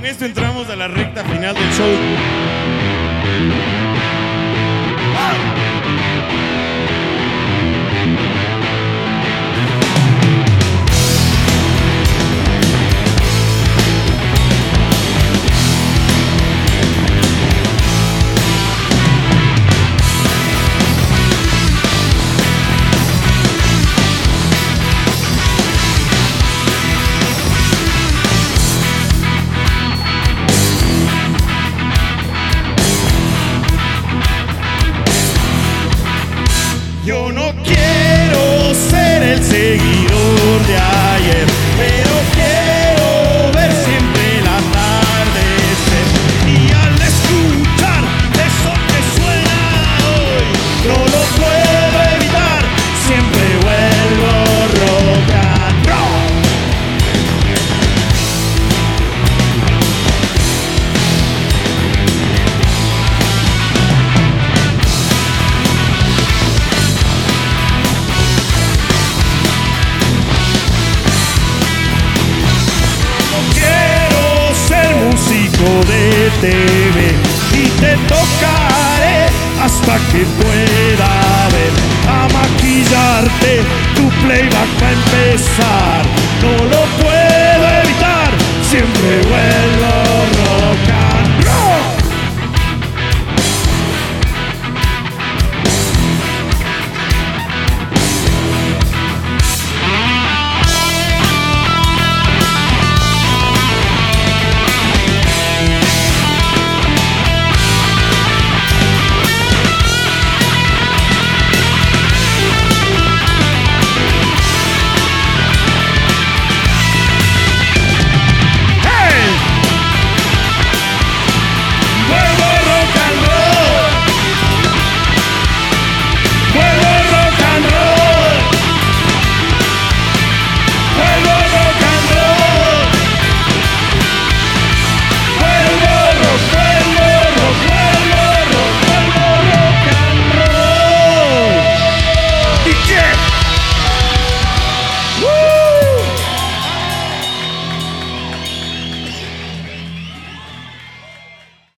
Con esto entramos a la recta final del show. Yo no quiero ser el seguidor de de TV y te tocaré hasta que pueda ver a maquillarte tu playback va a empezar. No lo puedo evitar siempre vuelvo.